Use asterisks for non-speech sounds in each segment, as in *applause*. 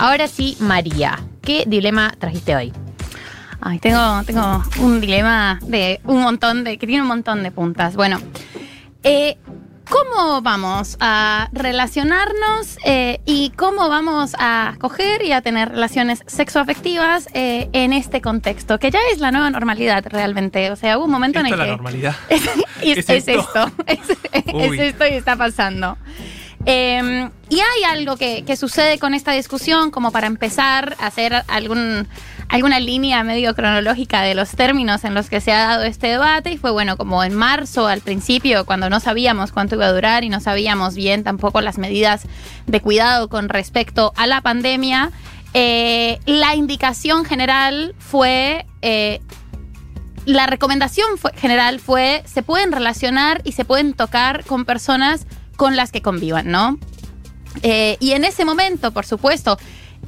Ahora sí, María, ¿qué dilema trajiste hoy? Ay, tengo, tengo un dilema de un montón de. que tiene un montón de puntas. Bueno, eh, ¿cómo vamos a relacionarnos eh, y cómo vamos a coger y a tener relaciones sexoafectivas eh, en este contexto? Que ya es la nueva normalidad realmente. O sea, hubo un momento en el Esto que. es la normalidad. *laughs* es, es ¿Es esto? esto. Es, es esto y está pasando. Eh, y hay algo que, sucede con esta discusión, como para empezar a hacer algún, alguna línea medio cronológica de los términos en los que se ha dado este debate. Y fue bueno, como en marzo al principio, cuando no sabíamos cuánto iba a durar y no sabíamos bien tampoco las medidas de cuidado con respecto a la pandemia. eh, la indicación general fue eh, la recomendación general fue, se pueden relacionar y se pueden tocar con personas con las que convivan, ¿no? Eh, y en ese momento, por supuesto,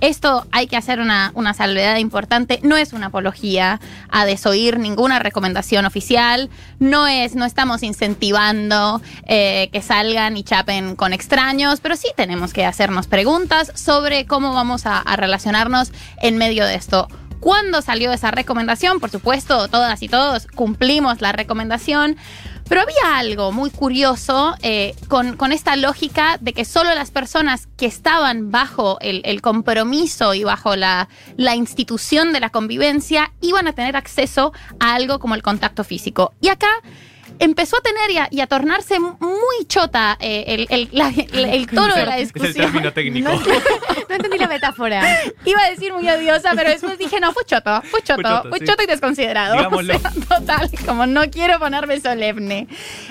esto hay que hacer una, una salvedad importante. No es una apología a desoír ninguna recomendación oficial. No es, no estamos incentivando eh, que salgan y chapen con extraños, pero sí tenemos que hacernos preguntas sobre cómo vamos a, a relacionarnos en medio de esto. ¿Cuándo salió esa recomendación? Por supuesto, todas y todos cumplimos la recomendación. Pero había algo muy curioso eh, con, esta lógica de que solo las personas que estaban bajo el, compromiso y bajo la institución de la convivencia iban a tener acceso a algo como el contacto físico. Y acá empezó a tener y a, y a tornarse muy chota eh, el, el- la- el- el tono de la Es el discusión. término técnico. No entendí la metáfora. Iba a decir muy odiosa, pero después dije, no, fue choto, fue choto, Fue choto, fue sí. choto y desconsiderado. *laughs* Digámoslo. O sea, total, como no quiero ponerme solemne.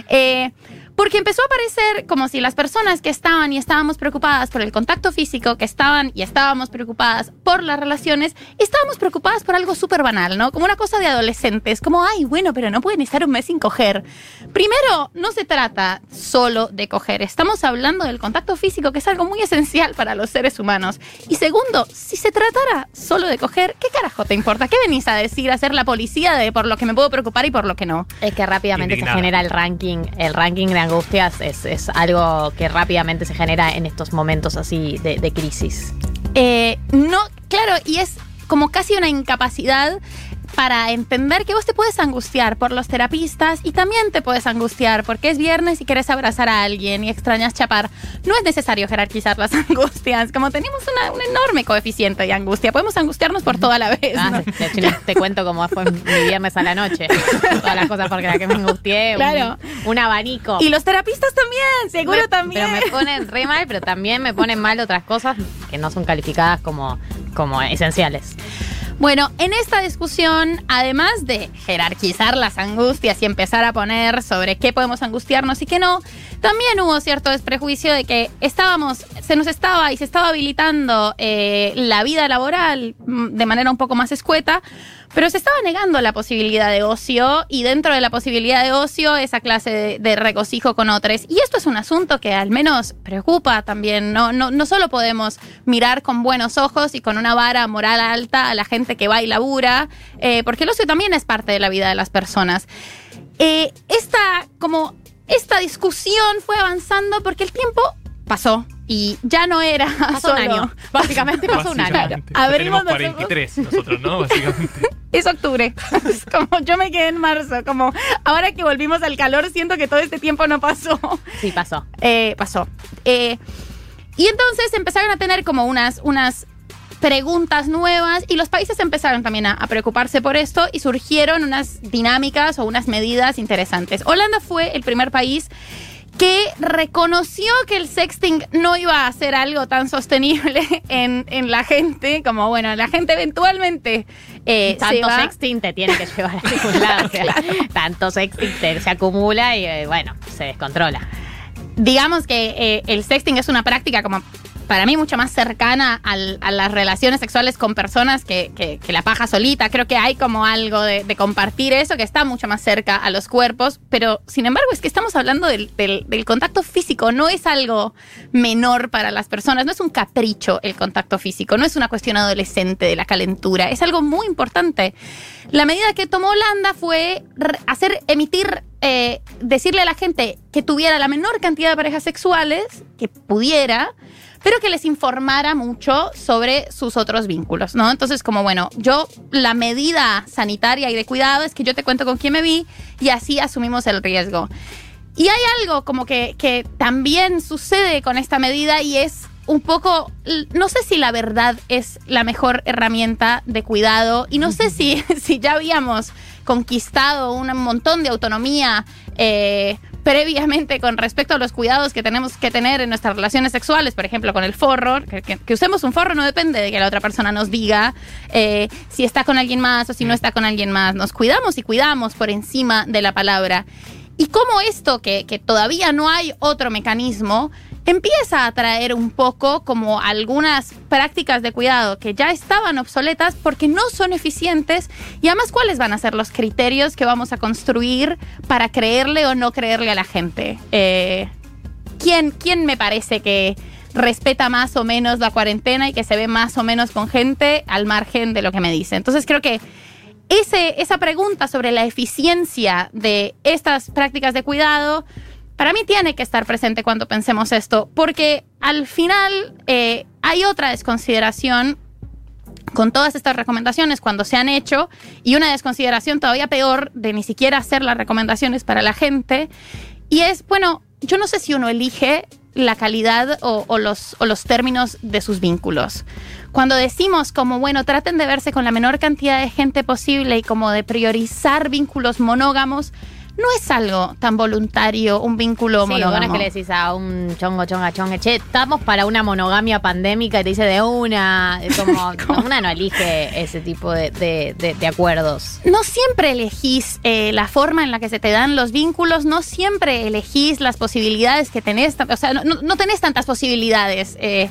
Eh, porque empezó a parecer como si las personas que estaban y estábamos preocupadas por el contacto físico, que estaban y estábamos preocupadas por las relaciones, estábamos preocupadas por algo súper banal, ¿no? Como una cosa de adolescentes, como, ay, bueno, pero no pueden estar un mes sin coger. Primero, no se trata solo de coger, estamos hablando del contacto físico, que es algo muy esencial para los seres humanos. Y segundo, si se tratara solo de coger, ¿qué carajo te importa? ¿Qué venís a decir, a ser la policía de por lo que me puedo preocupar y por lo que no? Es que rápidamente Indignada. se genera el ranking. El ranking de es, algo que rápidamente se genera en estos momentos así de, de crisis. Eh, no, claro, y es como casi una incapacidad para entender que vos te puedes angustiar por los terapistas y también te puedes angustiar porque es viernes y querés abrazar a alguien y extrañas chapar. No es necesario jerarquizar las *laughs* angustias, como tenemos una- un enorme coeficiente de angustia, podemos angustiar por toda la vez. Ah, ¿no? de hecho, no te cuento cómo fue mi viernes a la noche. *laughs* Todas las cosas porque la que me angustié. un- Claro. Un, abanico. Y los terapistas también, seguro Me- también. Pero me ponen re mal, pero también me ponen mal otras cosas que no son calificadas como, como esenciales. Bueno, en esta discusión, además de jerarquizar las angustias y empezar a poner sobre qué podemos angustiarnos y qué no, también hubo cierto desprejuicio de que estábamos, se nos estaba y se estaba habilitando eh, la vida laboral mm, de manera un poco más escueta, pero se estaba negando la posibilidad de ocio y dentro de la posibilidad de ocio esa clase de, regocijo con otros. Y esto es un asunto que al menos preocupa también. No, no, no solo podemos mirar con buenos ojos y con una vara moral alta a la gente que va y labura, eh, porque el ocio también es parte de la vida de las personas. Eh, esta, como, esta discusión fue avanzando porque el tiempo pasó y ya no era *laughs* Pasó un solo- año. *laughs* Básicamente pasó un año. Claro, abrimos ojos. 43 nosotros, ¿no? Básicamente. *laughs* Es octubre. Es como yo me quedé en marzo. Como ahora que volvimos al calor, siento que todo este tiempo no pasó. Sí, pasó. Eh, pasó. Eh, y entonces empezaron a tener como unas, unas preguntas nuevas y los países empezaron también a, a preocuparse por esto y surgieron unas dinámicas o unas medidas interesantes. Holanda fue el primer país que reconoció que el sexting no iba a ser algo tan sostenible *laughs* en, en la gente, como bueno, la gente eventualmente eh, Tanto sexting te tiene que llevar a algún lado. o sea, Tanto sexting te- se acumula y eh, bueno, se descontrola. digamos que eh, el sexting es una práctica como para mí mucho más cercana a las relaciones sexuales con personas que, que- la paja solita. Creo que hay como algo de, compartir eso que está mucho más cerca a los cuerpos, pero sin embargo es que estamos hablando del, contacto físico, no es algo menor para las personas, no es un capricho el contacto físico, no es una cuestión adolescente de la calentura, es algo muy importante. La medida que tomó Holanda fue hacer, emitir, eh, decirle a la gente que tuviera la menor cantidad de parejas sexuales, que pudiera, pero que les informara mucho sobre sus otros vínculos, ¿no? Entonces, como bueno, yo la medida sanitaria y de cuidado es que yo te cuento con quién me vi y así asumimos el riesgo. Y hay algo como que, que también sucede con esta medida y es un poco, no sé si la verdad es la mejor herramienta de cuidado y no sé si, *laughs* si ya habíamos conquistado un montón de autonomía eh, previamente con respecto a los cuidados que tenemos que tener en nuestras relaciones sexuales, por ejemplo, con el forro, que, que- que usemos un forro no depende de que la otra persona nos diga eh, si está con alguien más o si no está con alguien más. Nos cuidamos y cuidamos por encima de la palabra. Y cómo esto, que, que todavía no hay otro mecanismo, empieza a traer un poco como algunas prácticas de cuidado que ya estaban obsoletas porque no son eficientes y además cuáles van a ser los criterios que vamos a construir para creerle o no creerle a la gente. Eh, ¿quién, ¿Quién me parece que respeta más o menos la cuarentena y que se ve más o menos con gente al margen de lo que me dice? Entonces creo que ese, esa pregunta sobre la eficiencia de estas prácticas de cuidado, para mí tiene que estar presente cuando pensemos esto, porque al final eh, hay otra desconsideración con todas estas recomendaciones cuando se han hecho y una desconsideración todavía peor de ni siquiera hacer las recomendaciones para la gente. Y es, bueno, yo no sé si uno elige la calidad o, o los, o los términos de sus vínculos. Cuando decimos como, bueno, traten de verse con la menor cantidad de gente posible y como de priorizar vínculos monógamos, no es algo tan voluntario un vínculo Sí, bueno, monógamo. es que le decís a un chongo, chonga, chonga, che, estamos para una monogamia pandémica y te dice de una. Es como, *laughs* no, una no elige ese tipo de, de- de- de acuerdos. no siempre elegís eh, la forma en la que se te dan los vínculos, no siempre elegís las posibilidades que tenés, o sea, no, no- no tenés tantas posibilidades. eh,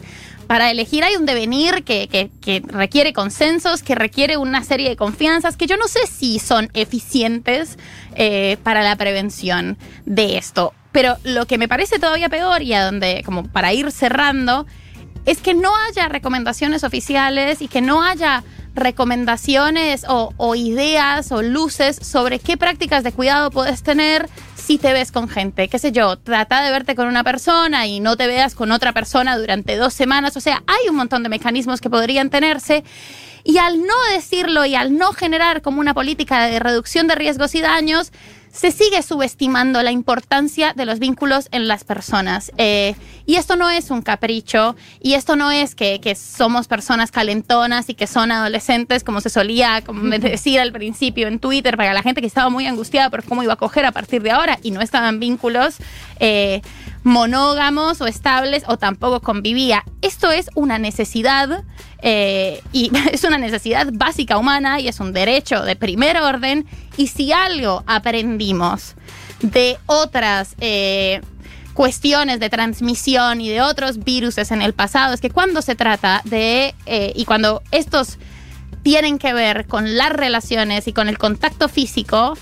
para elegir hay un devenir que, que- requiere consensos, que requiere una serie de confianzas que yo no sé si son eficientes eh, para la prevención de esto. Pero lo que me parece todavía peor y a donde, como para ir cerrando, es que no haya recomendaciones oficiales y que no haya recomendaciones o, o ideas o luces sobre qué prácticas de cuidado puedes tener si te ves con gente. Qué sé yo, trata de verte con una persona y no te veas con otra persona durante dos semanas. O sea, hay un montón de mecanismos que podrían tenerse. Y al no decirlo y al no generar como una política de reducción de riesgos y daños, se sigue subestimando la importancia de los vínculos en las personas. Eh, y esto no es un capricho, y esto no es que, que somos personas calentonas y que son adolescentes, como se solía *laughs* decir al principio en Twitter, para la gente que estaba muy angustiada por cómo iba a coger a partir de ahora y no estaban vínculos. eh, monógamos o estables o tampoco convivía. Esto es una necesidad eh, y *laughs* es una necesidad básica humana y es un derecho de primer orden. Y si algo aprendimos de otras eh, cuestiones de transmisión y de otros virus en el pasado, es que cuando se trata de, eh, y cuando estos tienen que ver con las relaciones y con el contacto físico,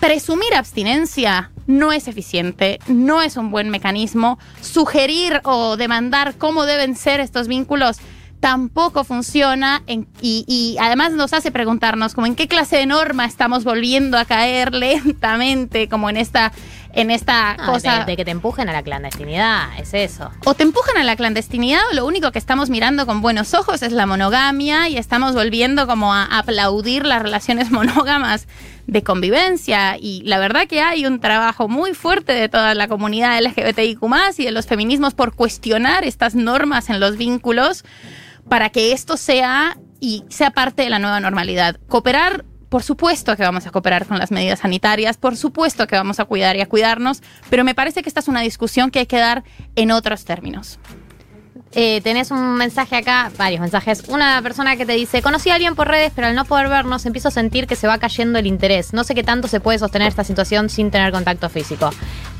presumir abstinencia no es eficiente, no es un buen mecanismo. Sugerir o demandar cómo deben ser estos vínculos tampoco funciona en- y, y además nos hace preguntarnos como en qué clase de norma estamos volviendo a caer *laughs* lentamente como en esta en esta No, cosa de, de que te empujen a la clandestinidad, es eso. o te empujan a la clandestinidad o lo único que estamos mirando con buenos ojos es la monogamia y estamos volviendo como a aplaudir las relaciones *laughs* monógamas de convivencia y la verdad que hay un trabajo muy fuerte de toda la comunidad LGBTIQ y de los feminismos por cuestionar estas normas en los vínculos para que esto sea y sea parte de la nueva normalidad. Cooperar por supuesto que vamos a cooperar con las medidas sanitarias, por supuesto que vamos a cuidar y a cuidarnos, pero me parece que esta es una discusión que hay que dar en otros términos. Eh, tenés un mensaje acá, varios mensajes. Una persona que te dice, conocí a alguien por redes, pero al no poder vernos empiezo a sentir que se va cayendo el interés. No sé qué tanto se puede sostener esta situación sin tener contacto físico.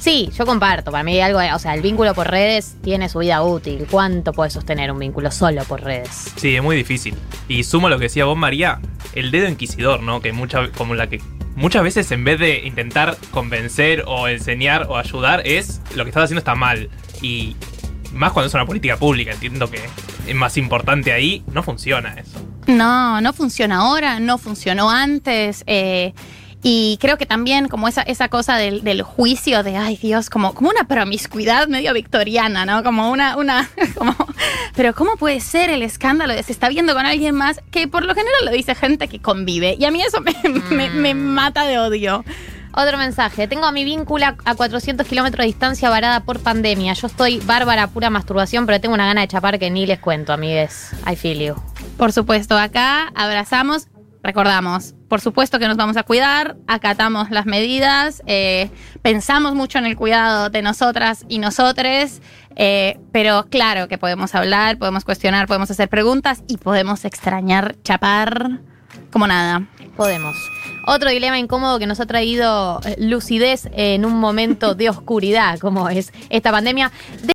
Sí, yo comparto. Para mí hay algo, o sea, el vínculo por redes tiene su vida útil. ¿Cuánto puede sostener un vínculo solo por redes? Sí, es muy difícil. Y sumo lo que decía vos, María, el dedo inquisidor, ¿no? Que mucha, como la que muchas veces en vez de intentar convencer o enseñar o ayudar, es lo que estás haciendo está mal. Y más cuando es una política pública, entiendo que es más importante ahí, no funciona eso. No, no funciona ahora, no funcionó antes. eh, Y creo que también como esa, esa cosa del, del juicio de, ay Dios, como, como una promiscuidad medio victoriana, ¿no? Como una, una, *laughs* como, pero ¿cómo puede ser el escándalo de se está viendo con alguien más? Que por lo general lo dice gente que convive. Y a mí eso me, me- me mata de odio. Otro mensaje. Tengo a mi vínculo a 400 kilómetros de distancia varada por pandemia. Yo estoy bárbara, pura masturbación, pero tengo una gana de chapar que ni les cuento, amigues. I feel you. Por supuesto, acá abrazamos, recordamos, por supuesto que nos vamos a cuidar, acatamos las medidas, eh, pensamos mucho en el cuidado de nosotras y nosotres, eh, pero claro que podemos hablar, podemos cuestionar, podemos hacer preguntas y podemos extrañar chapar como nada. Podemos. Otro dilema incómodo que nos ha traído eh, lucidez en un momento de oscuridad, como es esta pandemia.